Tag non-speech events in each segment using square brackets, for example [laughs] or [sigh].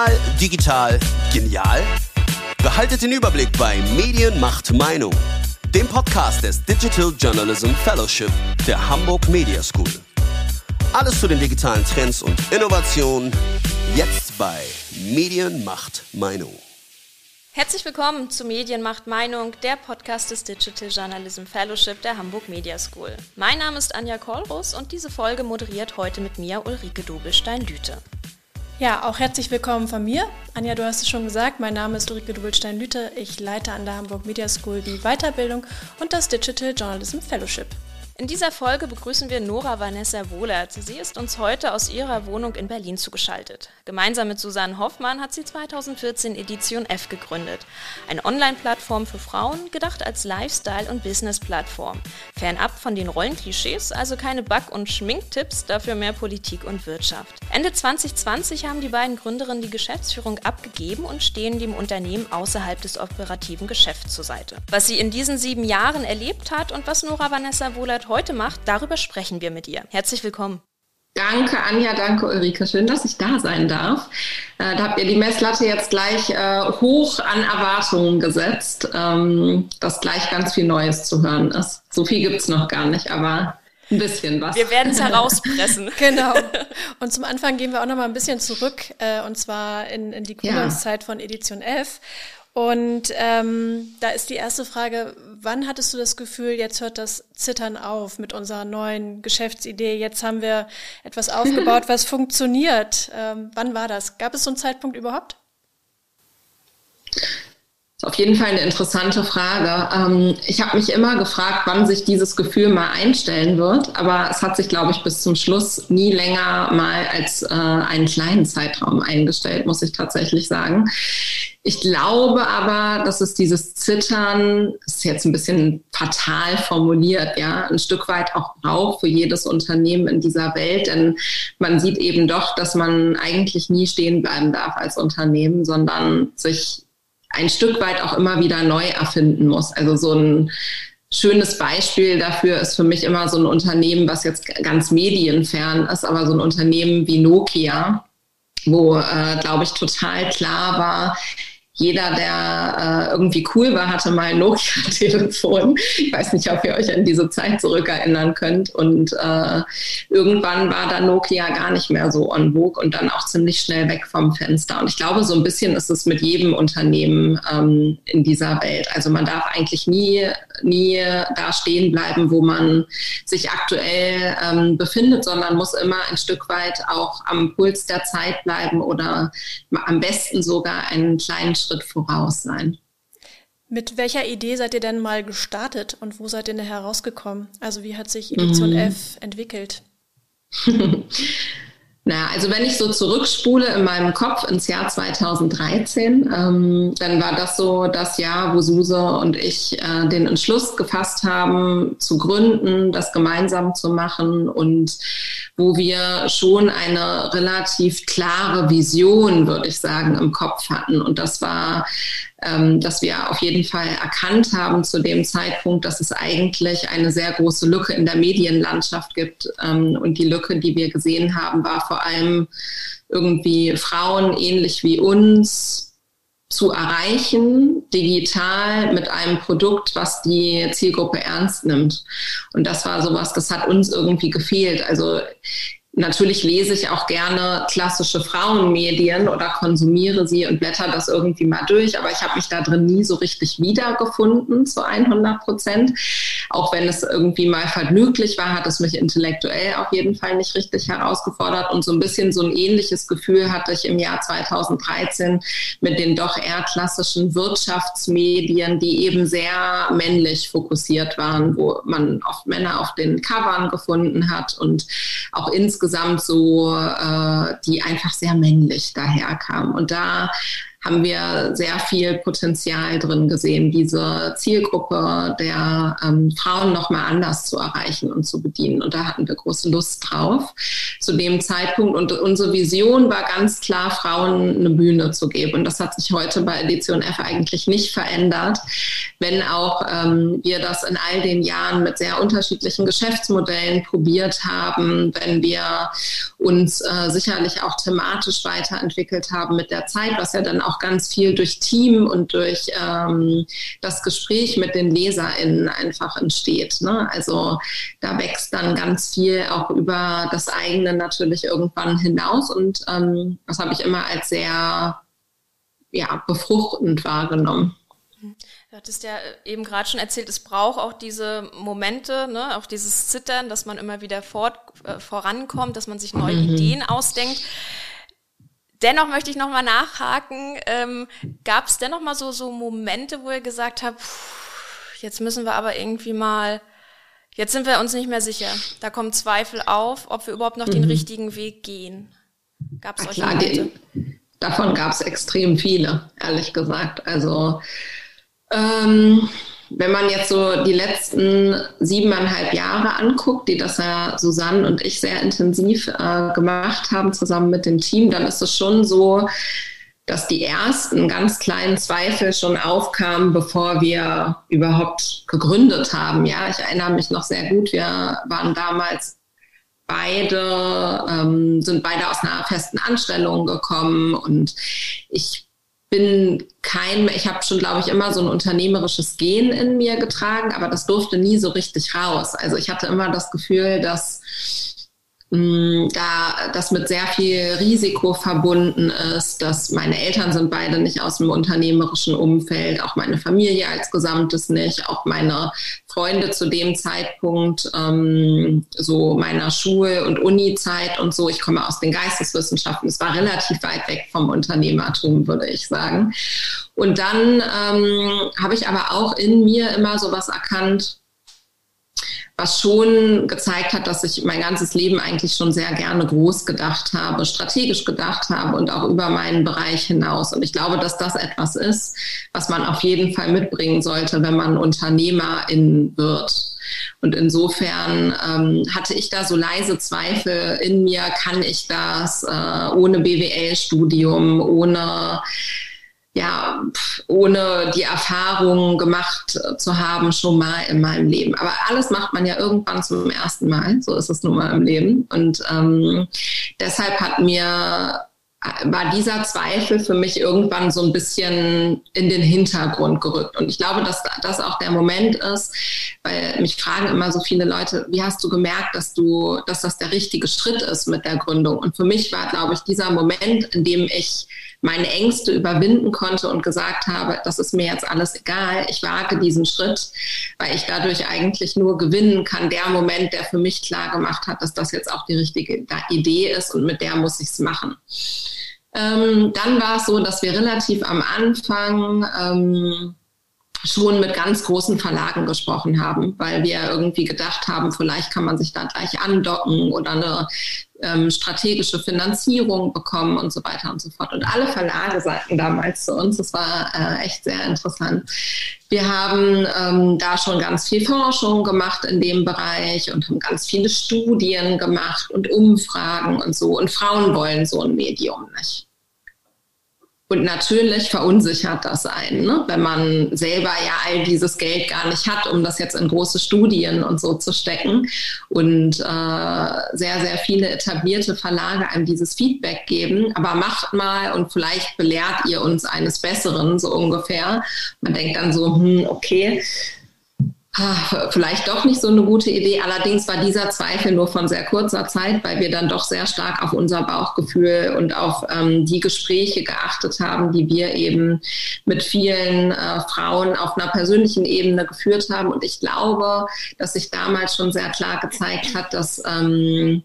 Real, digital, genial? Behaltet den Überblick bei Medien macht Meinung, dem Podcast des Digital Journalism Fellowship der Hamburg Media School. Alles zu den digitalen Trends und Innovationen jetzt bei Medien macht Meinung. Herzlich willkommen zu Medienmacht Meinung, der Podcast des Digital Journalism Fellowship der Hamburg Media School. Mein Name ist Anja Kollrus und diese Folge moderiert heute mit mir Ulrike Dobelstein-Lüte. Ja, auch herzlich willkommen von mir. Anja, du hast es schon gesagt, mein Name ist Ulrike Dobelstein-Lüte. Ich leite an der Hamburg Media School die Weiterbildung und das Digital Journalism Fellowship. In dieser Folge begrüßen wir Nora Vanessa Wohlert. Sie ist uns heute aus ihrer Wohnung in Berlin zugeschaltet. Gemeinsam mit Susanne Hoffmann hat sie 2014 Edition F gegründet. Eine Online-Plattform für Frauen, gedacht als Lifestyle- und Business-Plattform. Fernab von den Rollenklischees, also keine Back- und Schminktipps, dafür mehr Politik und Wirtschaft. Ende 2020 haben die beiden Gründerinnen die Geschäftsführung abgegeben und stehen dem Unternehmen außerhalb des operativen Geschäfts zur Seite. Was sie in diesen sieben Jahren erlebt hat und was Nora Vanessa Wohlert heute macht, darüber sprechen wir mit ihr. Herzlich willkommen. Danke, Anja, danke, Ulrike. Schön, dass ich da sein darf. Äh, da habt ihr die Messlatte jetzt gleich äh, hoch an Erwartungen gesetzt, ähm, dass gleich ganz viel Neues zu hören ist. So viel gibt es noch gar nicht, aber ein bisschen was. Wir werden es herauspressen. [laughs] genau. Und zum Anfang gehen wir auch noch mal ein bisschen zurück, äh, und zwar in, in die Gründungszeit ja. von Edition F. Und ähm, da ist die erste Frage, wann hattest du das Gefühl, jetzt hört das Zittern auf mit unserer neuen Geschäftsidee? Jetzt haben wir etwas [laughs] aufgebaut, was funktioniert. Ähm, wann war das? Gab es so einen Zeitpunkt überhaupt? Ist auf jeden Fall eine interessante Frage. Ähm, ich habe mich immer gefragt, wann sich dieses Gefühl mal einstellen wird, aber es hat sich, glaube ich, bis zum Schluss nie länger mal als äh, einen kleinen Zeitraum eingestellt, muss ich tatsächlich sagen. Ich glaube aber, dass es dieses Zittern, ist jetzt ein bisschen fatal formuliert, ja, ein Stück weit auch braucht für jedes Unternehmen in dieser Welt, denn man sieht eben doch, dass man eigentlich nie stehen bleiben darf als Unternehmen, sondern sich ein Stück weit auch immer wieder neu erfinden muss. Also so ein schönes Beispiel dafür ist für mich immer so ein Unternehmen, was jetzt ganz medienfern ist, aber so ein Unternehmen wie Nokia, wo, äh, glaube ich, total klar war, jeder, der äh, irgendwie cool war, hatte mal ein Nokia-Telefon. Ich weiß nicht, ob ihr euch an diese Zeit zurückerinnern könnt. Und äh, irgendwann war dann Nokia gar nicht mehr so on vogue und dann auch ziemlich schnell weg vom Fenster. Und ich glaube, so ein bisschen ist es mit jedem Unternehmen ähm, in dieser Welt. Also man darf eigentlich nie, nie da stehen bleiben, wo man sich aktuell ähm, befindet, sondern muss immer ein Stück weit auch am Puls der Zeit bleiben oder am besten sogar einen kleinen Schritt Schritt voraus sein. Mit welcher Idee seid ihr denn mal gestartet und wo seid ihr denn herausgekommen? Also wie hat sich Edition mhm. F entwickelt? [laughs] Na, also wenn ich so zurückspule in meinem Kopf ins Jahr 2013, ähm, dann war das so das Jahr, wo Suse und ich äh, den Entschluss gefasst haben, zu gründen, das gemeinsam zu machen und wo wir schon eine relativ klare Vision, würde ich sagen, im Kopf hatten. Und das war dass wir auf jeden Fall erkannt haben zu dem Zeitpunkt, dass es eigentlich eine sehr große Lücke in der Medienlandschaft gibt. Ähm, und die Lücke, die wir gesehen haben, war vor allem irgendwie Frauen ähnlich wie uns zu erreichen, digital mit einem Produkt, was die Zielgruppe ernst nimmt. Und das war sowas, das hat uns irgendwie gefehlt. Also Natürlich lese ich auch gerne klassische Frauenmedien oder konsumiere sie und blätter das irgendwie mal durch, aber ich habe mich da drin nie so richtig wiedergefunden zu 100 Prozent. Auch wenn es irgendwie mal vergnüglich war, hat es mich intellektuell auf jeden Fall nicht richtig herausgefordert und so ein bisschen so ein ähnliches Gefühl hatte ich im Jahr 2013 mit den doch eher klassischen Wirtschaftsmedien, die eben sehr männlich fokussiert waren, wo man oft Männer auf den Covern gefunden hat und auch insgesamt insgesamt so, äh, die einfach sehr männlich daherkamen. Und da haben wir sehr viel Potenzial drin gesehen, diese Zielgruppe der ähm, Frauen nochmal anders zu erreichen und zu bedienen. Und da hatten wir große Lust drauf. zu dem Zeitpunkt. Und unsere Vision war ganz klar, Frauen eine Bühne zu geben. Und das hat sich heute bei Edition F eigentlich nicht verändert, wenn auch ähm, wir das in all den Jahren mit sehr unterschiedlichen Geschäftsmodellen probiert haben, wenn wir uns äh, sicherlich auch thematisch weiterentwickelt haben mit der Zeit, was ja dann auch ganz viel durch Team und durch ähm, das Gespräch mit den LeserInnen einfach entsteht. Ne? Also da wächst dann ganz viel auch über das eigene natürlich irgendwann hinaus und ähm, das habe ich immer als sehr ja, befruchtend wahrgenommen. Du hattest ja eben gerade schon erzählt, es braucht auch diese Momente, ne, auch dieses Zittern, dass man immer wieder fort, äh, vorankommt, dass man sich neue mhm. Ideen ausdenkt. Dennoch möchte ich nochmal nachhaken. Ähm, Gab es dennoch mal so, so Momente, wo ihr gesagt habt, jetzt müssen wir aber irgendwie mal, jetzt sind wir uns nicht mehr sicher. Da kommen Zweifel auf, ob wir überhaupt noch mhm. den richtigen Weg gehen. Gab es solche Momente? davon gab es extrem viele, ehrlich gesagt. Also ähm, wenn man jetzt so die letzten siebeneinhalb Jahre anguckt, die das ja Susanne und ich sehr intensiv äh, gemacht haben, zusammen mit dem Team, dann ist es schon so, dass die ersten ganz kleinen Zweifel schon aufkamen, bevor wir überhaupt gegründet haben. Ja, ich erinnere mich noch sehr gut. Wir waren damals beide, ähm, sind beide aus einer festen Anstellung gekommen und ich bin kein, ich habe schon, glaube ich, immer so ein unternehmerisches Gen in mir getragen, aber das durfte nie so richtig raus. Also ich hatte immer das Gefühl, dass da das mit sehr viel Risiko verbunden ist, dass meine Eltern sind beide nicht aus dem unternehmerischen Umfeld, auch meine Familie als Gesamtes nicht, auch meine Freunde zu dem Zeitpunkt, ähm, so meiner Schul- und Uni-Zeit und so. Ich komme aus den Geisteswissenschaften. Es war relativ weit weg vom Unternehmertum, würde ich sagen. Und dann ähm, habe ich aber auch in mir immer so was erkannt, was schon gezeigt hat, dass ich mein ganzes Leben eigentlich schon sehr gerne groß gedacht habe, strategisch gedacht habe und auch über meinen Bereich hinaus. Und ich glaube, dass das etwas ist, was man auf jeden Fall mitbringen sollte, wenn man Unternehmerin wird. Und insofern ähm, hatte ich da so leise Zweifel in mir, kann ich das äh, ohne BWL-Studium, ohne ja, ohne die Erfahrung gemacht zu haben, schon mal in meinem Leben. Aber alles macht man ja irgendwann zum ersten Mal. So ist es nun mal im Leben. Und ähm, deshalb hat mir war dieser Zweifel für mich irgendwann so ein bisschen in den Hintergrund gerückt. Und ich glaube, dass das auch der Moment ist, weil mich fragen immer so viele Leute, wie hast du gemerkt, dass du, dass das der richtige Schritt ist mit der Gründung? Und für mich war, glaube ich, dieser Moment, in dem ich meine Ängste überwinden konnte und gesagt habe, das ist mir jetzt alles egal, ich wage diesen Schritt, weil ich dadurch eigentlich nur gewinnen kann. Der Moment, der für mich klar gemacht hat, dass das jetzt auch die richtige Idee ist und mit der muss ich es machen. Ähm, dann war es so, dass wir relativ am Anfang ähm, schon mit ganz großen Verlagen gesprochen haben, weil wir irgendwie gedacht haben, vielleicht kann man sich da gleich andocken oder eine ähm, strategische Finanzierung bekommen und so weiter und so fort. Und alle Verlage sagten damals zu uns, das war äh, echt sehr interessant. Wir haben ähm, da schon ganz viel Forschung gemacht in dem Bereich und haben ganz viele Studien gemacht und Umfragen und so. Und Frauen wollen so ein Medium nicht. Und natürlich verunsichert das einen, ne? wenn man selber ja all dieses Geld gar nicht hat, um das jetzt in große Studien und so zu stecken. Und äh, sehr, sehr viele etablierte Verlage einem dieses Feedback geben. Aber macht mal und vielleicht belehrt ihr uns eines Besseren, so ungefähr. Man denkt dann so, hm, okay, [laughs] vielleicht doch nicht so eine gute Idee. Allerdings war dieser Zweifel nur von sehr kurzer Zeit, weil wir dann doch sehr stark auf unser Bauchgefühl und auf ähm, die Gespräche geachtet haben, die wir eben mit vielen äh, Frauen auf einer persönlichen Ebene geführt haben. Und ich glaube, dass sich damals schon sehr klar gezeigt hat, dass ähm,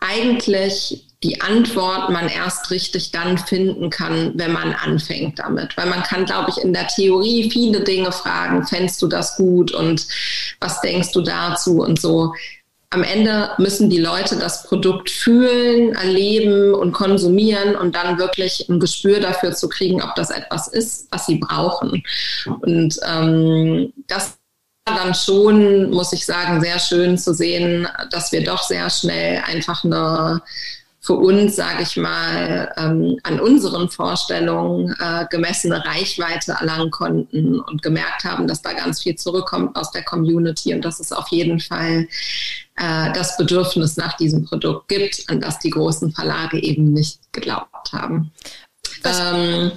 eigentlich die Antwort man erst richtig dann finden kann, wenn man anfängt damit. Weil man kann, glaube ich, in der Theorie viele Dinge fragen, fändest du das gut und was denkst du dazu und so. Am Ende müssen die Leute das Produkt fühlen, erleben und konsumieren und dann wirklich ein Gespür dafür zu kriegen, ob das etwas ist, was sie brauchen. Und ähm, das dann schon, muss ich sagen, sehr schön zu sehen, dass wir doch sehr schnell einfach eine für uns, sage ich mal, ähm, an unseren Vorstellungen äh, gemessene Reichweite erlangen konnten und gemerkt haben, dass da ganz viel zurückkommt aus der Community und dass es auf jeden Fall äh, das Bedürfnis nach diesem Produkt gibt, an das die großen Verlage eben nicht geglaubt haben. Ähm,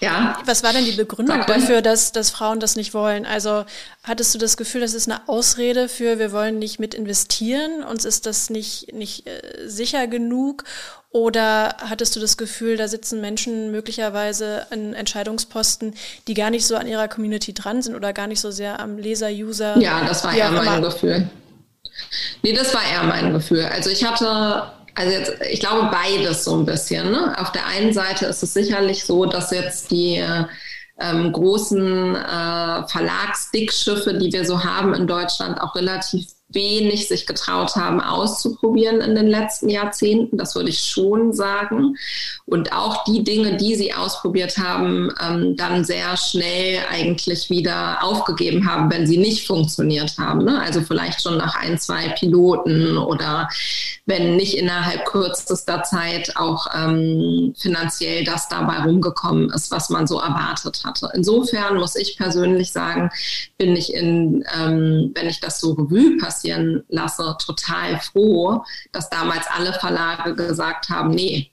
ja. Was war denn die Begründung dafür, dass, dass Frauen das nicht wollen? Also hattest du das Gefühl, das ist eine Ausrede für, wir wollen nicht mit investieren, uns ist das nicht, nicht äh, sicher genug? Oder hattest du das Gefühl, da sitzen Menschen möglicherweise an Entscheidungsposten, die gar nicht so an ihrer Community dran sind oder gar nicht so sehr am Leser, User? Ja, das war eher mein Gefühl. Nee, das war eher mein Gefühl. Also ich hatte also jetzt, ich glaube beides so ein bisschen. Ne? Auf der einen Seite ist es sicherlich so, dass jetzt die ähm, großen äh, Verlagsdickschiffe, die wir so haben in Deutschland, auch relativ wenig sich getraut haben auszuprobieren in den letzten Jahrzehnten. Das würde ich schon sagen. Und auch die Dinge, die sie ausprobiert haben, ähm, dann sehr schnell eigentlich wieder aufgegeben haben, wenn sie nicht funktioniert haben. Ne? Also vielleicht schon nach ein, zwei Piloten oder wenn nicht innerhalb kürzester Zeit auch ähm, finanziell das dabei rumgekommen ist, was man so erwartet hatte. Insofern muss ich persönlich sagen, bin ich in, ähm, wenn ich das so Revue passieren lasse, total froh, dass damals alle Verlage gesagt haben, nee,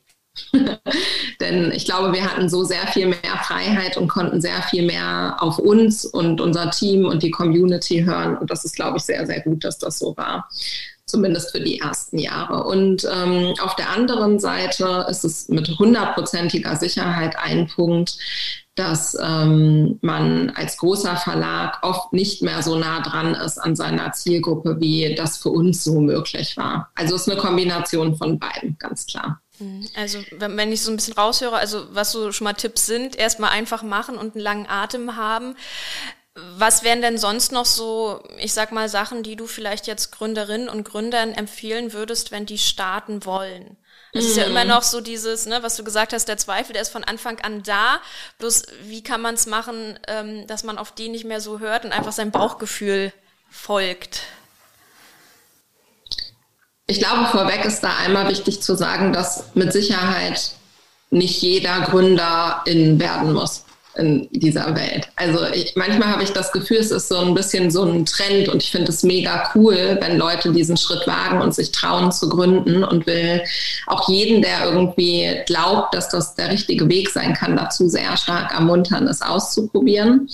[laughs] Denn ich glaube, wir hatten so sehr viel mehr Freiheit und konnten sehr viel mehr auf uns und unser Team und die Community hören. Und das ist, glaube ich, sehr, sehr gut, dass das so war zumindest für die ersten Jahre. Und ähm, auf der anderen Seite ist es mit hundertprozentiger Sicherheit ein Punkt, dass ähm, man als großer Verlag oft nicht mehr so nah dran ist an seiner Zielgruppe, wie das für uns so möglich war. Also es ist eine Kombination von beiden, ganz klar. Mhm. Also wenn ich so ein bisschen raushöre, also was so schon mal Tipps sind, erstmal einfach machen und einen langen Atem haben. Was wären denn sonst noch so, ich sag mal, Sachen, die du vielleicht jetzt Gründerinnen und Gründern empfehlen würdest, wenn die starten wollen? Es ist ja immer mhm. noch so dieses, ne, was du gesagt hast, der Zweifel, der ist von Anfang an da. Bloß wie kann man es machen, ähm, dass man auf die nicht mehr so hört und einfach sein Bauchgefühl folgt? Ich glaube, vorweg ist da einmal wichtig zu sagen, dass mit Sicherheit nicht jeder Gründerin werden muss in dieser Welt. Also ich, manchmal habe ich das Gefühl, es ist so ein bisschen so ein Trend und ich finde es mega cool, wenn Leute diesen Schritt wagen und sich trauen zu gründen und will auch jeden, der irgendwie glaubt, dass das der richtige Weg sein kann, dazu sehr stark ermuntern, es auszuprobieren.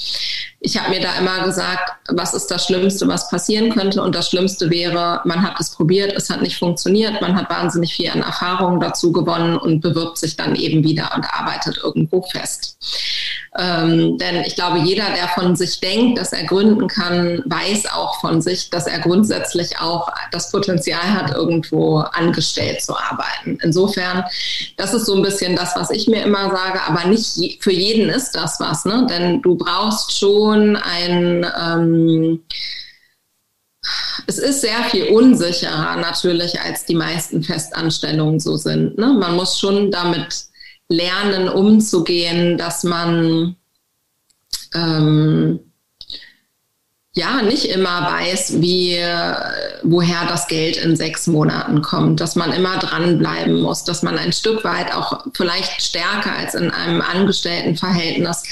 Ich habe mir da immer gesagt, was ist das Schlimmste, was passieren könnte? Und das Schlimmste wäre, man hat es probiert, es hat nicht funktioniert, man hat wahnsinnig viel an Erfahrungen dazu gewonnen und bewirbt sich dann eben wieder und arbeitet irgendwo fest. Ähm, denn ich glaube, jeder, der von sich denkt, dass er gründen kann, weiß auch von sich, dass er grundsätzlich auch das Potenzial hat, irgendwo angestellt zu arbeiten. Insofern, das ist so ein bisschen das, was ich mir immer sage, aber nicht je, für jeden ist das was, ne? Denn du brauchst schon ein ähm, es ist sehr viel unsicherer natürlich, als die meisten Festanstellungen so sind. Ne? Man muss schon damit lernen, umzugehen, dass man ähm, ja nicht immer weiß, wie woher das Geld in sechs Monaten kommt, dass man immer dranbleiben muss, dass man ein Stück weit auch vielleicht stärker als in einem Angestelltenverhältnis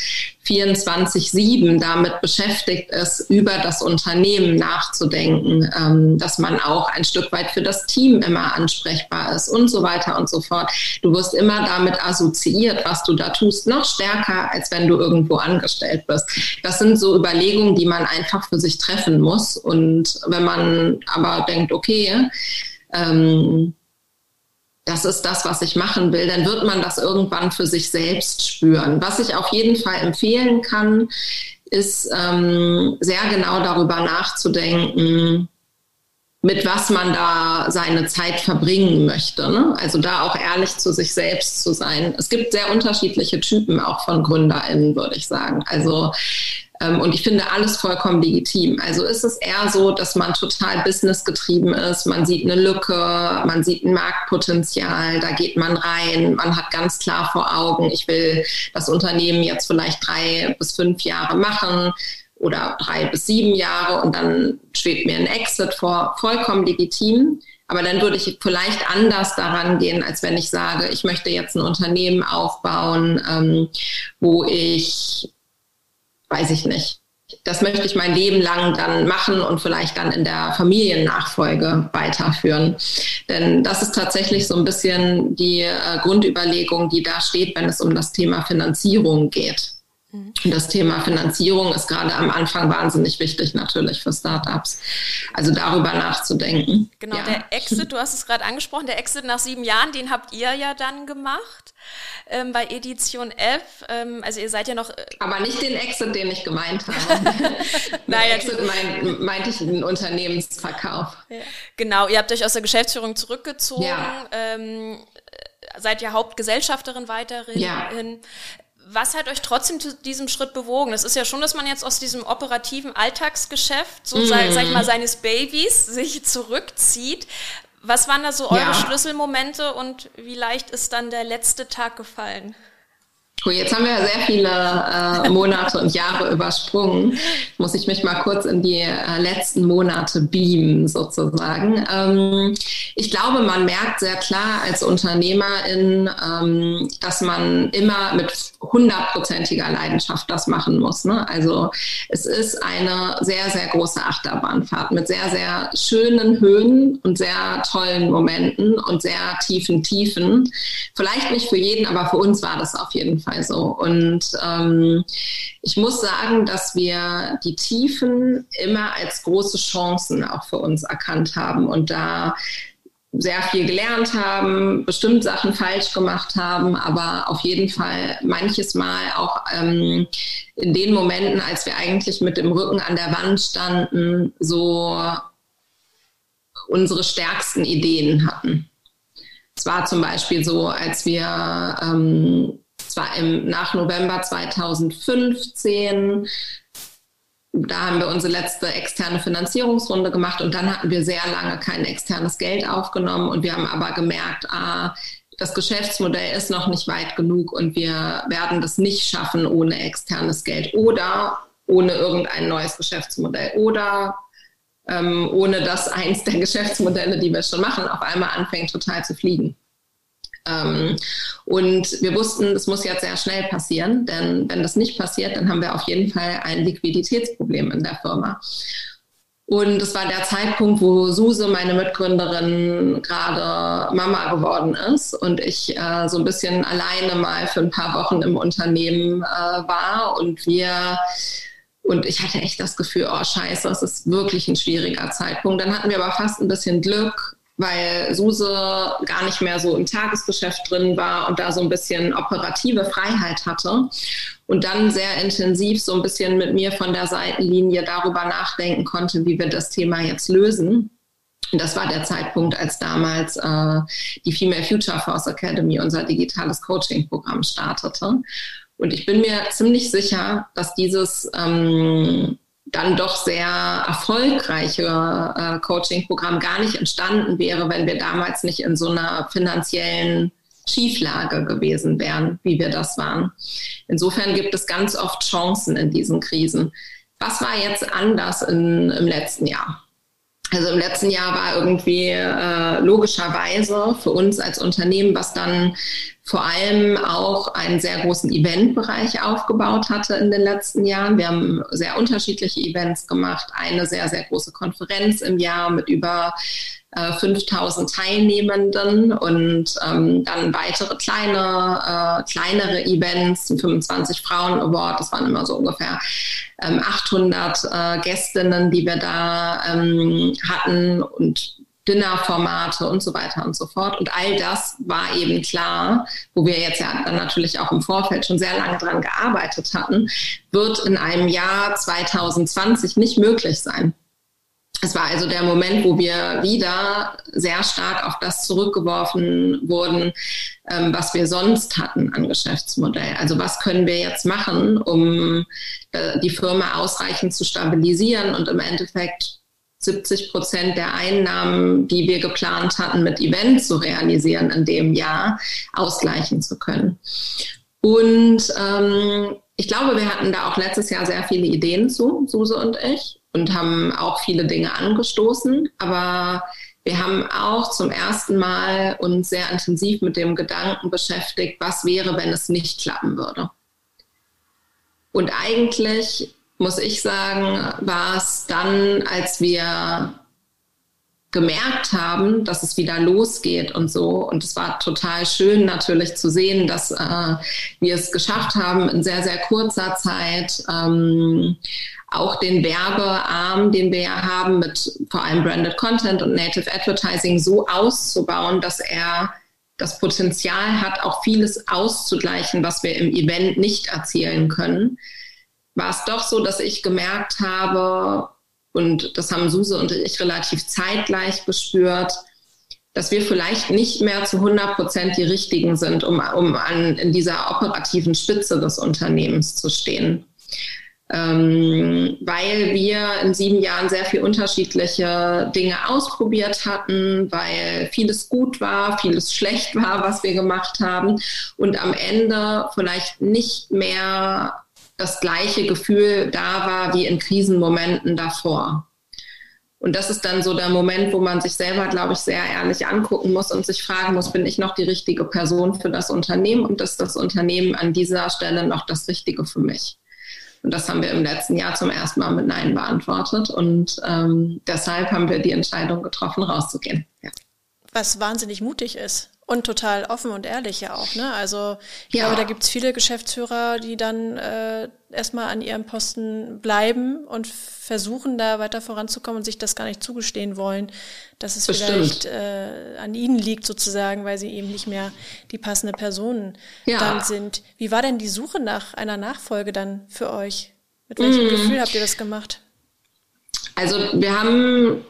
24-7 damit beschäftigt ist, über das Unternehmen nachzudenken, ähm, dass man auch ein Stück weit für das Team immer ansprechbar ist und so weiter und so fort. Du wirst immer damit assoziiert, was du da tust, noch stärker, als wenn du irgendwo angestellt bist. Das sind so Überlegungen, die man einfach für sich treffen muss. Und wenn man aber denkt, okay, ähm, das ist das, was ich machen will, dann wird man das irgendwann für sich selbst spüren. Was ich auf jeden Fall empfehlen kann, ist ähm, sehr genau darüber nachzudenken, mit was man da seine Zeit verbringen möchte. Ne? Also da auch ehrlich zu sich selbst zu sein. Es gibt sehr unterschiedliche Typen auch von GründerInnen, würde ich sagen. Also und ich finde alles vollkommen legitim. Also ist es eher so, dass man total businessgetrieben ist. Man sieht eine Lücke, man sieht ein Marktpotenzial, da geht man rein. Man hat ganz klar vor Augen, ich will das Unternehmen jetzt vielleicht drei bis fünf Jahre machen oder drei bis sieben Jahre und dann schwebt mir ein Exit vor, vollkommen legitim. Aber dann würde ich vielleicht anders daran gehen, als wenn ich sage, ich möchte jetzt ein Unternehmen aufbauen, ähm, wo ich, weiß ich nicht, das möchte ich mein Leben lang dann machen und vielleicht dann in der Familiennachfolge weiterführen. Denn das ist tatsächlich so ein bisschen die äh, Grundüberlegung, die da steht, wenn es um das Thema Finanzierung geht. Mhm. Das Thema Finanzierung ist gerade am Anfang wahnsinnig wichtig natürlich für Startups. Also darüber nachzudenken. Genau, ja. der Exit, du hast es gerade angesprochen, der Exit nach sieben Jahren, den habt ihr ja dann gemacht ähm, bei Edition F. Ähm, also ihr seid ja noch. Äh Aber nicht den Exit, den ich gemeint habe. [laughs] Nein, Exit mein, meinte ich einen Unternehmensverkauf. Ja. Genau, ihr habt euch aus der Geschäftsführung zurückgezogen. Ja. Ähm, seid ja Hauptgesellschafterin weiterhin. Ja. Was hat euch trotzdem zu diesem Schritt bewogen? Das ist ja schon, dass man jetzt aus diesem operativen Alltagsgeschäft, so mm. sag, sag, ich mal, seines Babys [laughs] sich zurückzieht. Was waren da so eure ja. Schlüsselmomente und wie leicht ist dann der letzte Tag gefallen? Cool, jetzt haben wir sehr viele äh, Monate und Jahre übersprungen. Muss ich mich mal kurz in die äh, letzten Monate beamen, sozusagen. Ähm, ich glaube, man merkt sehr klar als Unternehmerin, ähm, dass man immer mit hundertprozentiger Leidenschaft das machen muss. Ne? Also es ist eine sehr, sehr große Achterbahnfahrt mit sehr, sehr schönen Höhen und sehr tollen Momenten und sehr tiefen Tiefen. Vielleicht nicht für jeden, aber für uns war das auf jeden Fall Fall so. Und ähm, ich muss sagen, dass wir die Tiefen immer als große Chancen auch für uns erkannt haben und da sehr viel gelernt haben, bestimmt Sachen falsch gemacht haben, aber auf jeden Fall manches Mal auch ähm, in den Momenten, als wir eigentlich mit dem Rücken an der Wand standen, so unsere stärksten Ideen hatten. Es war zum Beispiel so, als wir ähm, zwar im, nach November 2015. Da haben wir unsere letzte externe Finanzierungsrunde gemacht und dann hatten wir sehr lange kein externes Geld aufgenommen und wir haben aber gemerkt, ah, das Geschäftsmodell ist noch nicht weit genug und wir werden das nicht schaffen ohne externes Geld oder ohne irgendein neues Geschäftsmodell oder ähm, ohne dass eins der [laughs] Geschäftsmodelle, die wir schon machen, auf einmal anfängt total zu fliegen. Ähm, und wir wussten, es muss jetzt sehr schnell passieren, denn wenn das nicht passiert, dann haben wir auf jeden Fall ein Liquiditätsproblem in der Firma. Und es war der Zeitpunkt, wo Suse, meine Mitgründerin, gerade Mama geworden ist und ich äh, so ein bisschen alleine mal für ein paar Wochen im Unternehmen äh, war und wir und ich hatte echt das Gefühl, oh scheiße, das ist wirklich ein schwieriger Zeitpunkt. Dann hatten wir aber fast ein bisschen Glück weil Suse gar nicht mehr so im Tagesgeschäft drin war und da so ein bisschen operative Freiheit hatte und dann sehr intensiv so ein bisschen mit mir von der Seitenlinie darüber nachdenken konnte, wie wir das Thema jetzt lösen. Und das war der Zeitpunkt, als damals äh, die Female Future Force Academy, unser digitales Coaching-Programm, startete. Und ich bin mir ziemlich sicher, dass dieses ähm, dann doch sehr erfolgreiche äh, Coaching-Programm gar nicht entstanden wäre, wenn wir damals nicht in so einer finanziellen Schieflage gewesen wären, wie wir das waren. Insofern gibt es ganz oft Chancen in diesen Krisen. Was war jetzt anders in, im letzten Jahr? Also im letzten Jahr war irgendwie äh, logischerweise für uns als Unternehmen, was dann vor allem auch einen sehr großen Eventbereich aufgebaut hatte in den letzten Jahren. Wir haben sehr unterschiedliche Events gemacht, eine sehr, sehr große Konferenz im Jahr mit über 5000 äh, Teilnehmenden und ähm, dann weitere kleine, äh, kleinere Events, ein 25 Frauen Award, das waren immer so ungefähr ähm, 800 äh, Gästinnen, die wir da ähm, hatten und Dinnerformate und so weiter und so fort. Und all das war eben klar, wo wir jetzt ja dann natürlich auch im Vorfeld schon sehr lange dran gearbeitet hatten, wird in einem Jahr 2020 nicht möglich sein. Es war also der Moment, wo wir wieder sehr stark auf das zurückgeworfen wurden, ähm, was wir sonst hatten an Geschäftsmodell. Also was können wir jetzt machen, um äh, die Firma ausreichend zu stabilisieren und im Endeffekt 70 Prozent der Einnahmen, die wir geplant hatten, mit Event zu realisieren in dem Jahr, ausgleichen zu können. Und ähm, ich glaube, wir hatten da auch letztes Jahr sehr viele Ideen zu, Suse und ich, und haben auch viele Dinge angestoßen. Aber wir haben auch zum ersten Mal uns sehr intensiv mit dem Gedanken beschäftigt, was wäre, wenn es nicht klappen würde. Und eigentlich muss ich sagen, war es dann, als wir gemerkt haben, dass es wieder losgeht und so. Und es war total schön natürlich zu sehen, dass äh, wir es geschafft haben, in sehr, sehr kurzer Zeit ähm, auch den Werbearm, den wir ja haben, mit vor allem Branded Content und Native Advertising so auszubauen, dass er das Potenzial hat, auch vieles auszugleichen, was wir im Event nicht erzielen können. War es doch so, dass ich gemerkt habe, und das haben Suse und ich relativ zeitgleich gespürt, dass wir vielleicht nicht mehr zu 100 Prozent die Richtigen sind, um, um an, in dieser operativen Spitze des Unternehmens zu stehen. Ähm, weil wir in sieben Jahren sehr viel unterschiedliche Dinge ausprobiert hatten, weil vieles gut war, vieles schlecht war, was wir gemacht haben und am Ende vielleicht nicht mehr das gleiche Gefühl da war wie in Krisenmomenten davor. Und das ist dann so der Moment, wo man sich selber, glaube ich, sehr ehrlich angucken muss und sich fragen muss, bin ich noch die richtige Person für das Unternehmen und ist das Unternehmen an dieser Stelle noch das Richtige für mich? Und das haben wir im letzten Jahr zum ersten Mal mit Nein beantwortet. Und ähm, deshalb haben wir die Entscheidung getroffen, rauszugehen. Ja. Was wahnsinnig mutig ist und total offen und ehrlich ja auch. Ne? Also ich ja. glaube, da gibt's viele Geschäftsführer, die dann äh, erstmal an ihrem Posten bleiben und versuchen, da weiter voranzukommen und sich das gar nicht zugestehen wollen, dass es Bestimmt. vielleicht äh, an ihnen liegt sozusagen, weil sie eben nicht mehr die passende Person ja. dann sind. Wie war denn die Suche nach einer Nachfolge dann für euch? Mit welchem mm. Gefühl habt ihr das gemacht? Also wir haben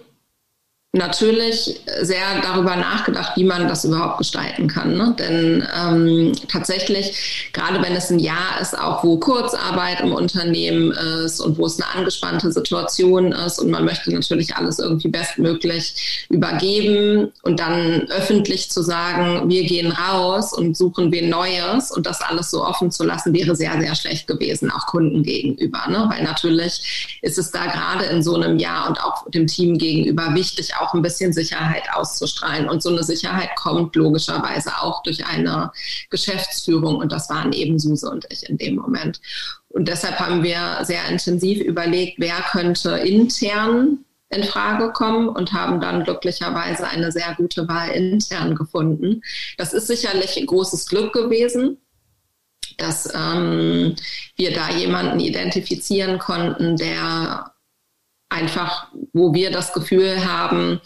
natürlich sehr darüber nachgedacht, wie man das überhaupt gestalten kann. Ne? Denn ähm, tatsächlich, gerade wenn es ein Jahr ist, auch wo Kurzarbeit im Unternehmen ist und wo es eine angespannte Situation ist und man möchte natürlich alles irgendwie bestmöglich übergeben und dann öffentlich zu sagen, wir gehen raus und suchen wen Neues und das alles so offen zu lassen, wäre sehr, sehr schlecht gewesen, auch Kunden gegenüber. Ne? Weil natürlich ist es da gerade in so einem Jahr und auch dem Team gegenüber wichtig, auch ein bisschen Sicherheit auszustrahlen. Und so eine Sicherheit kommt logischerweise auch durch eine Geschäftsführung. Und das waren eben Suse und ich in dem Moment. Und deshalb haben wir sehr intensiv überlegt, wer könnte intern in Frage kommen und haben dann glücklicherweise eine sehr gute Wahl intern gefunden. Das ist sicherlich ein großes Glück gewesen, dass ähm, wir da jemanden identifizieren konnten, der einfach, wo wir das Gefühl haben,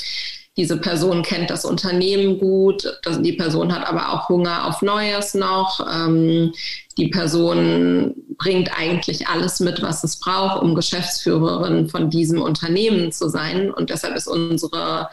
diese Person kennt das Unternehmen gut, die Person hat aber auch Hunger auf Neues noch. Ähm, die Person bringt eigentlich alles mit, was es braucht, um Geschäftsführerin von diesem Unternehmen zu sein. Und deshalb ist unsere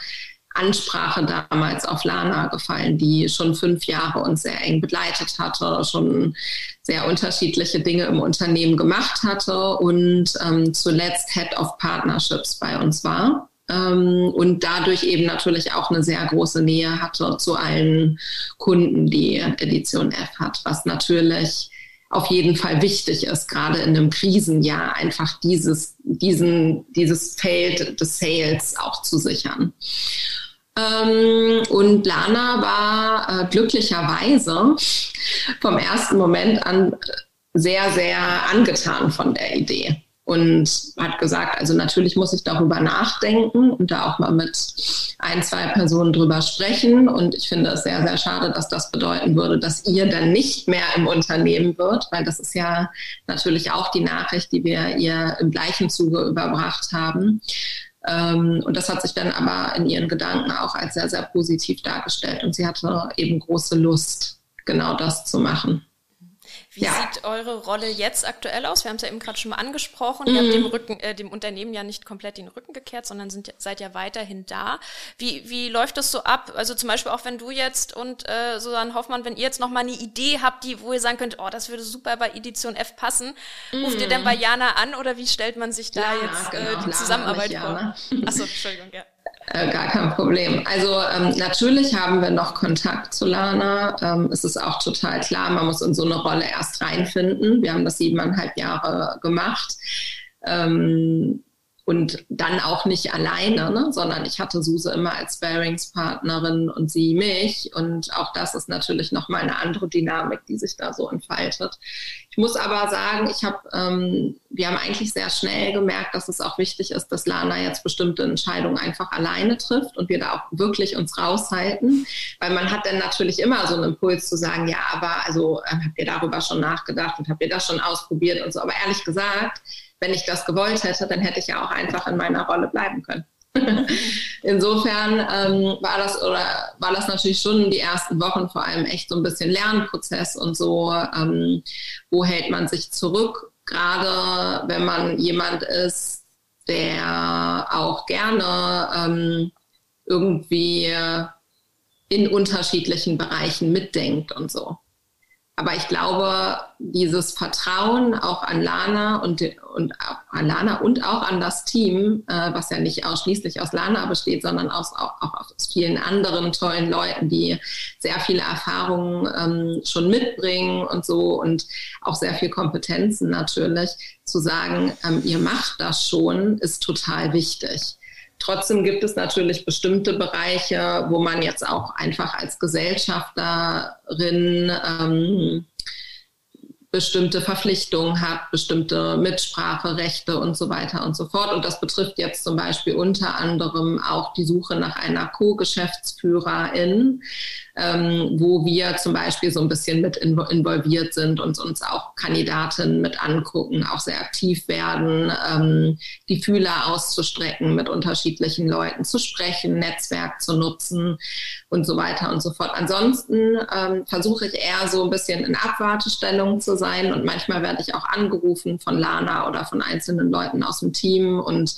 Ansprache damals auf Lana gefallen, die schon fünf Jahre uns sehr eng begleitet hatte, schon sehr unterschiedliche Dinge im Unternehmen gemacht hatte und ähm, zuletzt Head of Partnerships bei uns war. Ähm, und dadurch eben natürlich auch eine sehr große Nähe hatte zu allen Kunden, die Edition F hat, was natürlich auf jeden Fall wichtig ist, gerade in einem Krisenjahr einfach dieses, diesen, dieses Feld des Sales auch zu sichern. Ähm, und Lana war äh, glücklicherweise vom ersten Moment an sehr, sehr angetan von der Idee und hat gesagt, also natürlich muss ich darüber nachdenken und da auch mal mit ein, zwei Personen drüber sprechen. Und ich finde es sehr, sehr schade, dass das bedeuten würde, dass ihr dann nicht mehr im Unternehmen wird, weil das ist ja natürlich auch die Nachricht, die wir ihr im gleichen Zuge überbracht haben. Ähm, und das hat sich dann aber in ihren Gedanken auch als sehr, sehr positiv dargestellt. Und sie hatte eben große Lust, genau das zu machen. Wie ja. sieht eure Rolle jetzt aktuell aus? Wir haben es ja eben gerade schon mal angesprochen. Mhm. Ihr habt dem, Rücken, äh, dem Unternehmen ja nicht komplett den Rücken gekehrt, sondern sind, seid ja weiterhin da. Wie, wie läuft das so ab? Also zum Beispiel auch wenn du jetzt und äh, Susanne Hoffmann, wenn ihr jetzt noch mal eine Idee habt, die, wo ihr sagen könnt, oh, das würde super bei Edition F passen, mhm. ruft ihr denn bei Jana an oder wie stellt man sich da ja, jetzt äh, genau, die Zusammenarbeit vor? Achso, Entschuldigung, ja. Äh, gar kein Problem. Also ähm, natürlich haben wir noch Kontakt zu Lana. Ähm, es ist auch total klar, man muss in so eine Rolle erst reinfinden. Wir haben das siebeneinhalb Jahre gemacht. Ähm, und dann auch nicht alleine, ne, sondern ich hatte Suse immer als Sparingspartnerin und sie mich. Und auch das ist natürlich nochmal eine andere Dynamik, die sich da so entfaltet. Ich muss aber sagen, ich habe, ähm, wir haben eigentlich sehr schnell gemerkt, dass es auch wichtig ist, dass Lana jetzt bestimmte Entscheidungen einfach alleine trifft und wir da auch wirklich uns raushalten, weil man hat dann natürlich immer so einen Impuls zu sagen, ja, aber also ähm, habt ihr darüber schon nachgedacht und habt ihr das schon ausprobiert und so. Aber ehrlich gesagt, wenn ich das gewollt hätte, dann hätte ich ja auch einfach in meiner Rolle bleiben können. [laughs] Insofern ähm, war das oder war das natürlich schon die ersten Wochen vor allem echt so ein bisschen Lernprozess und so. Ähm, wo hält man sich zurück? Gerade wenn man jemand ist, der auch gerne ähm, irgendwie in unterschiedlichen Bereichen mitdenkt und so. Aber ich glaube, dieses Vertrauen auch an Lana und, und an Lana und auch an das Team, äh, was ja nicht ausschließlich aus Lana besteht, sondern aus, auch, auch aus vielen anderen tollen Leuten, die sehr viele Erfahrungen ähm, schon mitbringen und so und auch sehr viel Kompetenzen natürlich, zu sagen, ähm, ihr macht das schon, ist total wichtig. Trotzdem gibt es natürlich bestimmte Bereiche, wo man jetzt auch einfach als Gesellschafterin ähm, bestimmte Verpflichtungen hat, bestimmte Mitspracherechte und so weiter und so fort. Und das betrifft jetzt zum Beispiel unter anderem auch die Suche nach einer Co-Geschäftsführerin, ähm, wo wir zum Beispiel so ein bisschen mit involviert sind und uns auch Kandidatinnen mit angucken, auch sehr aktiv werden, ähm, die Fühler auszustrecken, mit unterschiedlichen Leuten zu sprechen, Netzwerk zu nutzen und so weiter und so fort. Ansonsten ähm, versuche ich eher so ein bisschen in Abwartestellung zu sein und manchmal werde ich auch angerufen von Lana oder von einzelnen Leuten aus dem Team und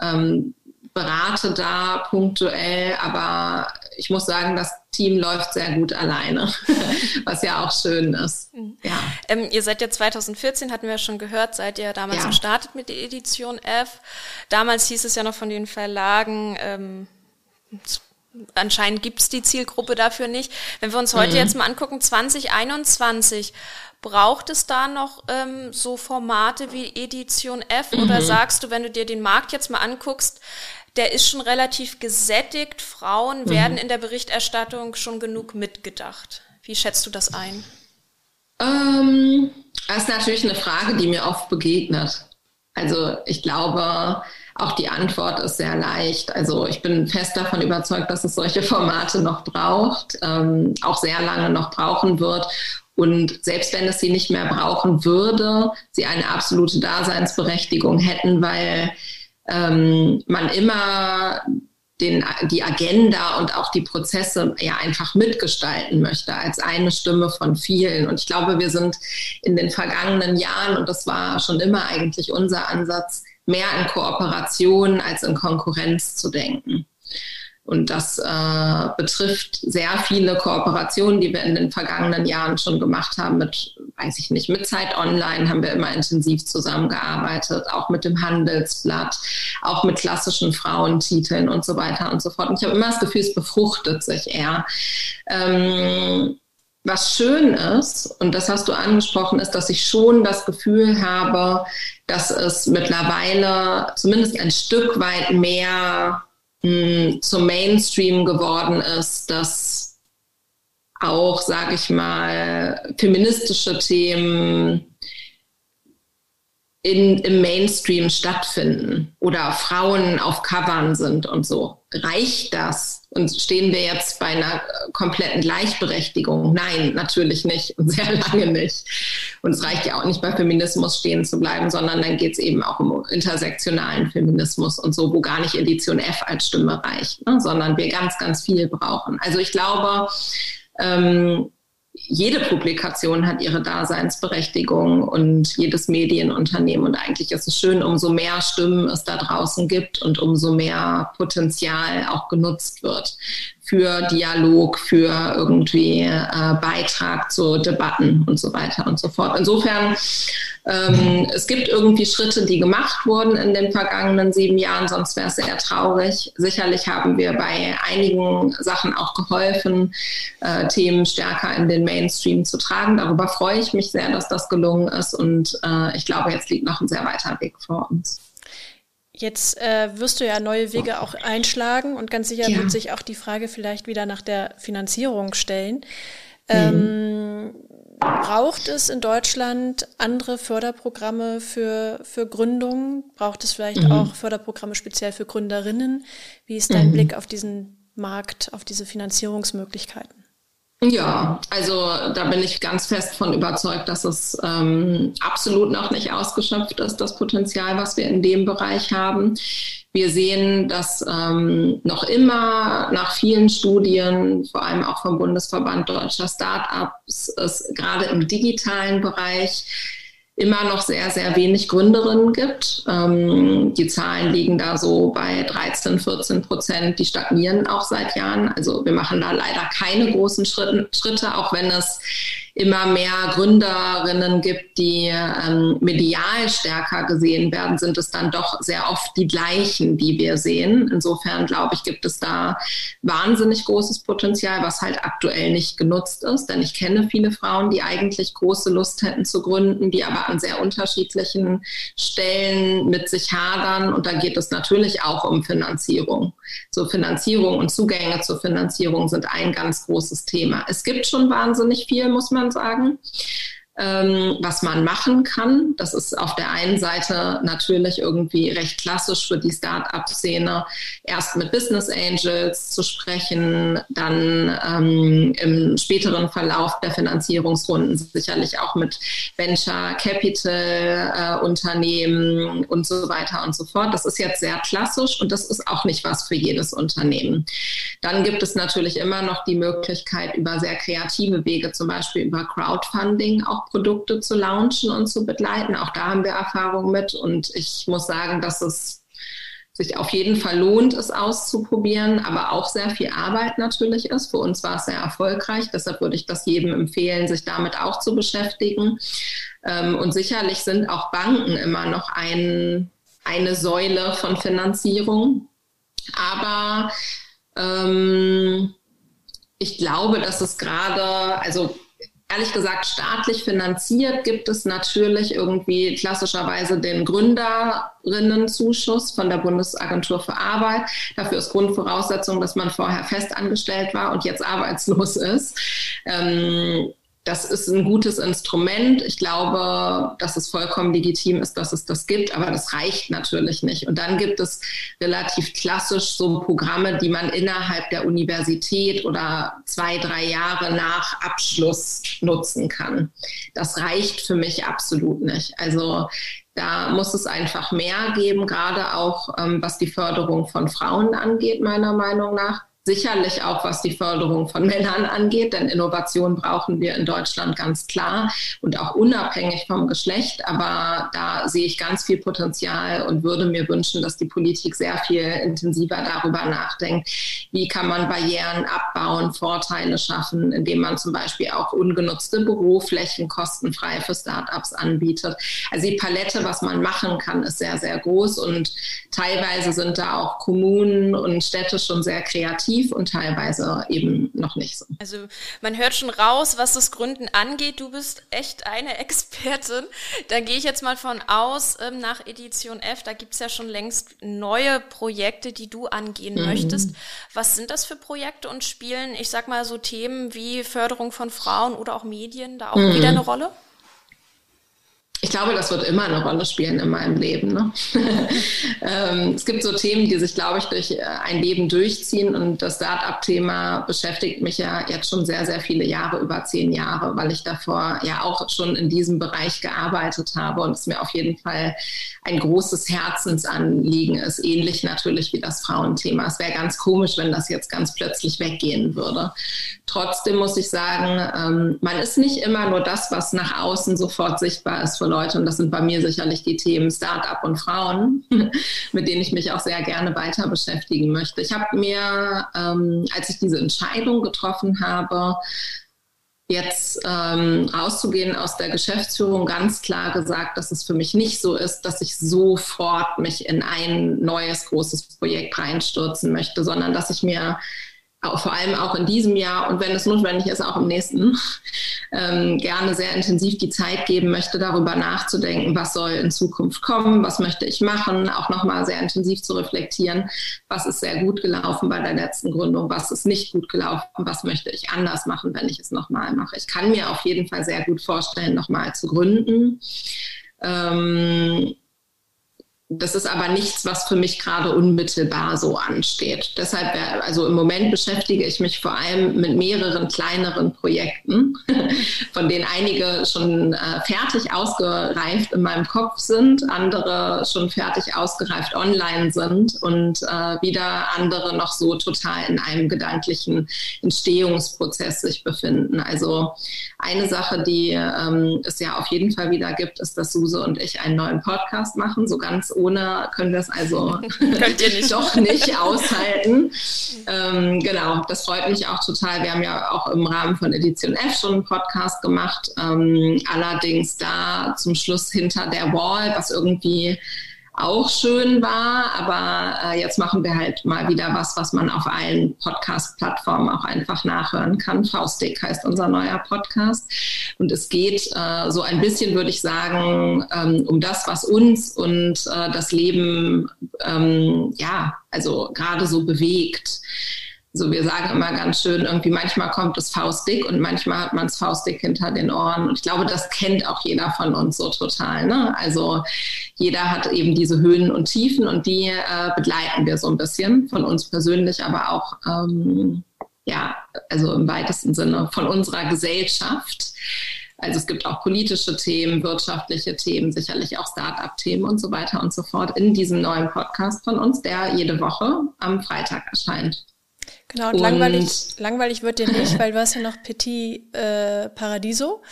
ähm, berate da punktuell, aber ich muss sagen, das Team läuft sehr gut alleine, [laughs] was ja auch schön ist. Mhm. Ja. Ähm, ihr seid ja 2014, hatten wir schon gehört, seid ihr damals ja. gestartet mit der Edition F. Damals hieß es ja noch von den Verlagen, ähm, anscheinend gibt's die Zielgruppe dafür nicht. Wenn wir uns heute mhm. jetzt mal angucken, 2021, braucht es da noch ähm, so Formate wie Edition F mhm. oder sagst du, wenn du dir den Markt jetzt mal anguckst, der ist schon relativ gesättigt, Frauen mhm. werden in der Berichterstattung schon genug mitgedacht. Wie schätzt du das ein? Ähm, das ist natürlich eine Frage, die mir oft begegnet. Also ich glaube, auch die Antwort ist sehr leicht. Also ich bin fest davon überzeugt, dass es solche [laughs] Formate noch braucht, ähm, auch sehr lange noch brauchen wird. Und selbst wenn es sie nicht mehr brauchen würde, sie eine absolute Daseinsberechtigung hätten, weil ähm, man immer den, die Agenda und auch die Prozesse ja einfach mitgestalten möchte als eine Stimme von vielen. Und ich glaube, wir sind in den vergangenen Jahren, und das war schon immer eigentlich unser Ansatz, mehr in Kooperation als in Konkurrenz zu denken. Und das äh, betrifft sehr viele Kooperationen, die wir in den vergangenen Jahren schon gemacht haben mit, weiß ich nicht, mit Zeit Online haben wir immer intensiv zusammengearbeitet, auch mit dem Handelsblatt, auch mit klassischen Frauentiteln und so weiter und so fort. Und ich habe immer das Gefühl, es befruchtet sich eher. Ähm, was schön ist, und das hast du angesprochen, ist, dass ich schon das Gefühl habe, dass es mittlerweile zumindest ein Stück weit mehr zum Mainstream geworden ist, dass auch, sage ich mal, feministische Themen in, im Mainstream stattfinden oder Frauen auf Covern sind und so. Reicht das? Und stehen wir jetzt bei einer kompletten Gleichberechtigung? Nein, natürlich nicht und sehr [laughs] lange nicht. Und es reicht ja auch nicht bei Feminismus stehen zu bleiben, sondern dann geht es eben auch um intersektionalen Feminismus und so, wo gar nicht Edition F als Stimme reicht, ne? sondern wir ganz, ganz viel brauchen. Also ich glaube, ähm, jede Publikation hat ihre Daseinsberechtigung und jedes Medienunternehmen. Und eigentlich ist es schön, umso mehr Stimmen es da draußen gibt und umso mehr Potenzial auch genutzt wird für Dialog, für irgendwie äh, Beitrag zu Debatten und so weiter und so fort. Insofern, ähm, es gibt irgendwie Schritte, die gemacht wurden in den vergangenen sieben Jahren, sonst wäre es sehr traurig. Sicherlich haben wir bei einigen Sachen auch geholfen, äh, Themen stärker in den Mainstream zu tragen. Darüber freue ich mich sehr, dass das gelungen ist und äh, ich glaube, jetzt liegt noch ein sehr weiter Weg vor uns. Jetzt äh, wirst du ja neue Wege auch einschlagen und ganz sicher ja. wird sich auch die Frage vielleicht wieder nach der Finanzierung stellen. Ähm, braucht es in Deutschland andere Förderprogramme für, für Gründung? Braucht es vielleicht mhm. auch Förderprogramme speziell für Gründerinnen? Wie ist dein mhm. Blick auf diesen Markt, auf diese Finanzierungsmöglichkeiten? Ja, also da bin ich ganz fest von überzeugt, dass es ähm, absolut noch nicht ausgeschöpft ist, das Potenzial, was wir in dem Bereich haben. Wir sehen, dass ähm, noch immer nach vielen Studien, vor allem auch vom Bundesverband deutscher Start-ups, es gerade im digitalen Bereich immer noch sehr, sehr wenig Gründerinnen gibt. Ähm, die Zahlen liegen da so bei 13, 14 Prozent. Die stagnieren auch seit Jahren. Also wir machen da leider keine großen Schritte, auch wenn es immer mehr Gründerinnen gibt, die ähm, medial stärker gesehen werden, sind es dann doch sehr oft die gleichen, die wir sehen. Insofern glaube ich, gibt es da wahnsinnig großes Potenzial, was halt aktuell nicht genutzt ist. Denn ich kenne viele Frauen, die eigentlich große Lust hätten zu gründen, die aber an sehr unterschiedlichen Stellen mit sich hadern. Und da geht es natürlich auch um Finanzierung. So Finanzierung und Zugänge zur Finanzierung sind ein ganz großes Thema. Es gibt schon wahnsinnig viel, muss man sagen ähm, was man machen kann. Das ist auf der einen Seite natürlich irgendwie recht klassisch für die Start-up-Szene, erst mit Business Angels zu sprechen, dann ähm, im späteren Verlauf der Finanzierungsrunden sicherlich auch mit Venture Capital äh, Unternehmen und so weiter und so fort. Das ist jetzt sehr klassisch und das ist auch nicht was für jedes Unternehmen. Dann gibt es natürlich immer noch die Möglichkeit, über sehr kreative Wege, zum Beispiel über Crowdfunding, auch Produkte zu launchen und zu begleiten. Auch da haben wir Erfahrung mit und ich muss sagen, dass es sich auf jeden Fall lohnt, es auszuprobieren, aber auch sehr viel Arbeit natürlich ist. Für uns war es sehr erfolgreich, deshalb würde ich das jedem empfehlen, sich damit auch zu beschäftigen. Ähm, und sicherlich sind auch Banken immer noch ein, eine Säule von Finanzierung. Aber ähm, ich glaube, dass es gerade, also ehrlich gesagt staatlich finanziert gibt es natürlich irgendwie klassischerweise den Gründerinnenzuschuss von der Bundesagentur für Arbeit. Dafür ist Grundvoraussetzung, dass man vorher festangestellt war und jetzt arbeitslos ist. Ähm, das ist ein gutes Instrument. Ich glaube, dass es vollkommen legitim ist, dass es das gibt, aber das reicht natürlich nicht. Und dann gibt es relativ klassisch so Programme, die man innerhalb der Universität oder zwei, drei Jahre nach Abschluss nutzen kann. Das reicht für mich absolut nicht. Also da muss es einfach mehr geben, gerade auch ähm, was die Förderung von Frauen angeht, meiner Meinung nach. Sicherlich auch, was die Förderung von Männern angeht, denn Innovation brauchen wir in Deutschland ganz klar und auch unabhängig vom Geschlecht. Aber da sehe ich ganz viel Potenzial und würde mir wünschen, dass die Politik sehr viel intensiver darüber nachdenkt, wie kann man Barrieren abbauen, Vorteile schaffen, indem man zum Beispiel auch ungenutzte Büroflächen kostenfrei für Startups anbietet. Also die Palette, was man machen kann, ist sehr, sehr groß und teilweise sind da auch Kommunen und Städte schon sehr kreativ und teilweise eben noch nicht so. Also man hört schon raus, was das Gründen angeht. Du bist echt eine [laughs] Expertin. Da gehe ich jetzt mal von aus, ähm, nach Edition F, da gibt es ja schon längst neue Projekte, die du angehen mhm. möchtest. Was sind das für Projekte und spielen, ich sag mal, so Themen wie Förderung von Frauen oder auch Medien da auch mhm. wieder eine Rolle? Ich glaube, das wird immer eine Rolle spielen in meinem Leben. Ne? [laughs] ähm, es gibt so Themen, die sich, glaube ich, durch äh, ein Leben durchziehen. Und das Start-up-Thema beschäftigt mich ja jetzt schon sehr, sehr viele Jahre, über zehn Jahre, weil ich davor ja auch schon in diesem Bereich gearbeitet habe und es mir auf jeden Fall ein großes Herzensanliegen ist. Ähnlich natürlich wie das Frauenthema. Es wäre ganz komisch, wenn das jetzt ganz plötzlich weggehen würde. Trotzdem muss ich sagen, ähm, man ist nicht immer nur das, was nach außen sofort sichtbar ist für Leute. Und das sind bei mir sicherlich die Themen Startup und Frauen, [laughs] mit denen ich mich auch sehr gerne weiter beschäftigen möchte. Ich habe mir, ähm, als ich diese Entscheidung getroffen habe, jetzt ähm, rauszugehen aus der Geschäftsführung, ganz klar gesagt, dass es für mich nicht so ist, dass ich sofort mich in ein neues großes Projekt reinstürzen möchte, sondern dass ich mir vor allem auch in diesem Jahr und wenn es notwendig ist, auch im nächsten, [laughs] ähm, gerne sehr intensiv die Zeit geben möchte, darüber nachzudenken, was soll in Zukunft kommen, was möchte ich machen, auch nochmal sehr intensiv zu reflektieren, was ist sehr gut gelaufen bei der letzten Gründung, was ist nicht gut gelaufen, was möchte ich anders machen, wenn ich es nochmal mache. Ich kann mir auf jeden Fall sehr gut vorstellen, nochmal zu gründen. Ähm, das ist aber nichts, was für mich gerade unmittelbar so ansteht. Deshalb, äh, also im Moment beschäftige ich mich vor allem mit mehreren kleineren Projekten, [laughs] von denen einige schon äh, fertig ausgereift in meinem Kopf sind, andere schon fertig ausgereift online sind und äh, wieder andere noch so total in einem gedanklichen Entstehungsprozess sich befinden. Also eine Sache, die ähm, es ja auf jeden Fall wieder gibt, ist, dass Suse und ich einen neuen Podcast machen, so ganz ohne können wir es also [laughs] [laughs] nicht. doch nicht aushalten. Ähm, genau, das freut mich auch total. Wir haben ja auch im Rahmen von Edition F schon einen Podcast gemacht, ähm, allerdings da zum Schluss hinter der Wall, was irgendwie auch schön war. Aber äh, jetzt machen wir halt mal wieder was, was man auf allen Podcast-Plattformen auch einfach nachhören kann. Faustdick heißt unser neuer Podcast. Und es geht äh, so ein bisschen, würde ich sagen, ähm, um das, was uns und äh, das Leben, ähm, ja, also gerade so bewegt. So, wir sagen immer ganz schön, irgendwie manchmal kommt es faustdick und manchmal hat man es faustdick hinter den Ohren. Und ich glaube, das kennt auch jeder von uns so total. Ne? Also jeder hat eben diese Höhen und Tiefen und die äh, begleiten wir so ein bisschen von uns persönlich, aber auch ähm, ja, also im weitesten Sinne von unserer Gesellschaft. Also es gibt auch politische Themen, wirtschaftliche Themen, sicherlich auch Start-up-Themen und so weiter und so fort in diesem neuen Podcast von uns, der jede Woche am Freitag erscheint. Genau, und, und langweilig, langweilig wird dir nicht, weil du hast ja noch Petit äh, Paradiso.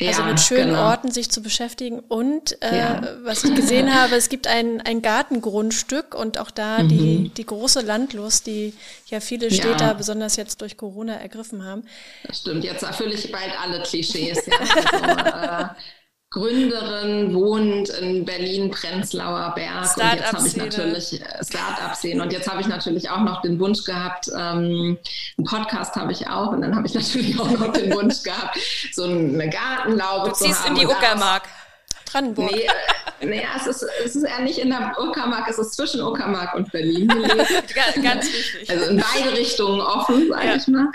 Also ja, mit schönen genau. Orten sich zu beschäftigen. Und äh, ja. was ich gesehen [laughs] habe, es gibt ein, ein Gartengrundstück und auch da mhm. die, die große Landlust, die ja viele Städter, ja. besonders jetzt durch Corona, ergriffen haben. Das stimmt, jetzt erfülle ich bald alle Klischees. [laughs] Ja. Also, äh, Gründerin, wohnt in Berlin, Prenzlauer Berg. und jetzt habe ich natürlich äh, Start-up-Szene. Und jetzt habe ich natürlich auch noch den Wunsch gehabt, ähm, einen Podcast habe ich auch. Und dann habe ich [laughs] natürlich auch noch den Wunsch gehabt, so eine Gartenlaube du zu haben. Du ziehst in die Uckermark. Brandenburg. Nee, nee es, ist, es ist eher nicht in der Uckermark, es ist zwischen Uckermark und Berlin [laughs] Ganz wichtig. Also in beide Richtungen offen, sage ja. ich mal.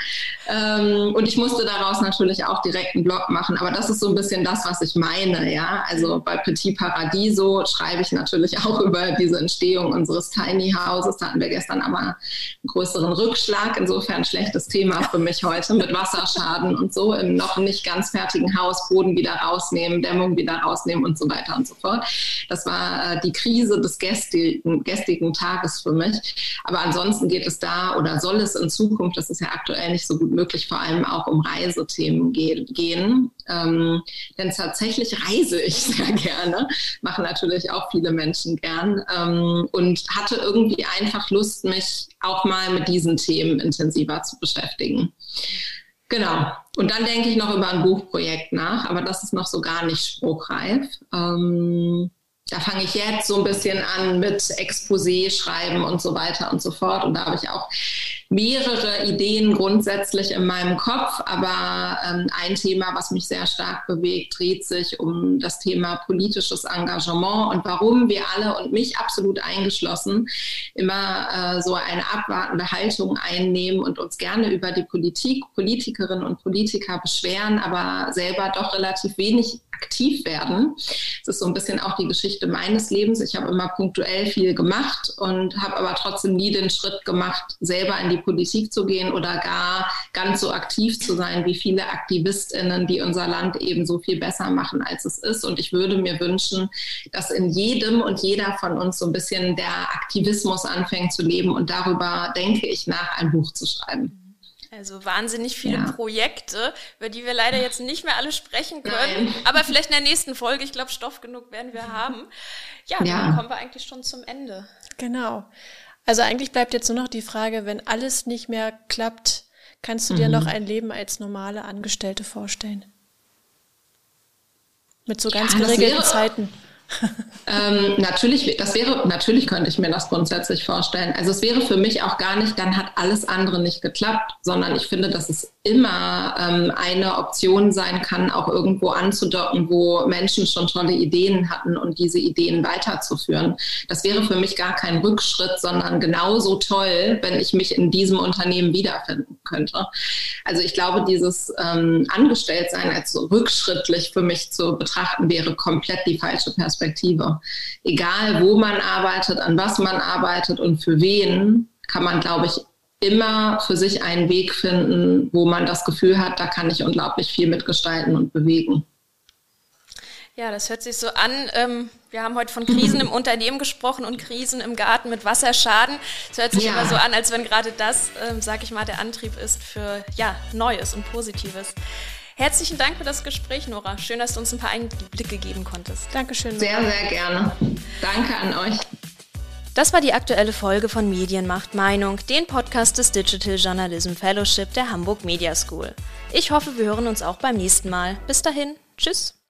Ähm, und ich musste daraus natürlich auch direkt einen Blog machen, aber das ist so ein bisschen das, was ich meine, ja. Also bei Petit Paradiso schreibe ich natürlich auch [laughs] über diese Entstehung unseres Tiny Houses. Da hatten wir gestern aber einen größeren Rückschlag, insofern schlechtes Thema für mich heute mit Wasserschaden und so im noch nicht ganz fertigen Haus Boden wieder rausnehmen, Dämmung wieder rausnehmen und so weiter und so fort. Das war äh, die Krise des gestrigen, gestrigen Tages für mich. Aber ansonsten geht es da oder soll es in Zukunft, das ist ja aktuell nicht so gut möglich, vor allem auch um Reisethemen ge gehen. Ähm, denn tatsächlich reise ich [laughs] sehr gerne, machen natürlich auch viele Menschen gern ähm, und hatte irgendwie einfach Lust, mich auch mal mit diesen Themen intensiver zu beschäftigen. Genau. Und dann denke ich noch über ein Buchprojekt nach, aber das ist noch so gar nicht spruchreif. Ähm, da fange ich jetzt so ein bisschen an mit Exposé schreiben und so weiter und so fort. Und da habe ich auch mehrere Ideen grundsätzlich in meinem Kopf, aber ähm, ein Thema, was mich sehr stark bewegt, dreht sich um das Thema politisches Engagement und warum wir alle und mich absolut eingeschlossen immer äh, so eine abwartende Haltung einnehmen und uns gerne über die Politik, Politikerinnen und Politiker beschweren, aber selber doch relativ wenig aktiv werden. Das ist so ein bisschen auch die Geschichte meines Lebens. Ich habe immer punktuell viel gemacht und habe aber trotzdem nie den Schritt gemacht, selber in die Politik zu gehen oder gar ganz so aktiv zu sein wie viele Aktivistinnen, die unser Land eben so viel besser machen, als es ist. Und ich würde mir wünschen, dass in jedem und jeder von uns so ein bisschen der Aktivismus anfängt zu leben. Und darüber denke ich nach, ein Buch zu schreiben. Also wahnsinnig viele ja. Projekte, über die wir leider jetzt nicht mehr alle sprechen können. Nein. [laughs] Aber vielleicht in der nächsten Folge. Ich glaube, Stoff genug werden wir haben. Ja, ja, dann kommen wir eigentlich schon zum Ende. Genau. Also eigentlich bleibt jetzt nur noch die Frage, wenn alles nicht mehr klappt, kannst du mhm. dir noch ein Leben als normale Angestellte vorstellen? Mit so ganz ja, geregelten Zeiten. Ähm, natürlich, das wäre, natürlich könnte ich mir das grundsätzlich vorstellen. Also es wäre für mich auch gar nicht, dann hat alles andere nicht geklappt, sondern ich finde, dass es immer ähm, eine Option sein kann, auch irgendwo anzudocken, wo Menschen schon tolle Ideen hatten und diese Ideen weiterzuführen. Das wäre für mich gar kein Rückschritt, sondern genauso toll, wenn ich mich in diesem Unternehmen wiederfinden könnte. Also ich glaube, dieses ähm, Angestelltsein als rückschrittlich für mich zu betrachten, wäre komplett die falsche Perspektive. Egal, wo man arbeitet, an was man arbeitet und für wen, kann man, glaube ich, immer für sich einen Weg finden, wo man das Gefühl hat, da kann ich unglaublich viel mitgestalten und bewegen. Ja, das hört sich so an. Ähm, wir haben heute von Krisen im [laughs] Unternehmen gesprochen und Krisen im Garten mit Wasserschaden. Es hört sich ja. immer so an, als wenn gerade das, ähm, sag ich mal, der Antrieb ist für ja, Neues und Positives. Herzlichen Dank für das Gespräch, Nora. Schön, dass du uns ein paar Einblicke geben konntest. Dankeschön. Nora. Sehr, sehr gerne. Danke an euch. Das war die aktuelle Folge von Medienmacht Meinung, den Podcast des Digital Journalism Fellowship der Hamburg Media School. Ich hoffe, wir hören uns auch beim nächsten Mal. Bis dahin, tschüss.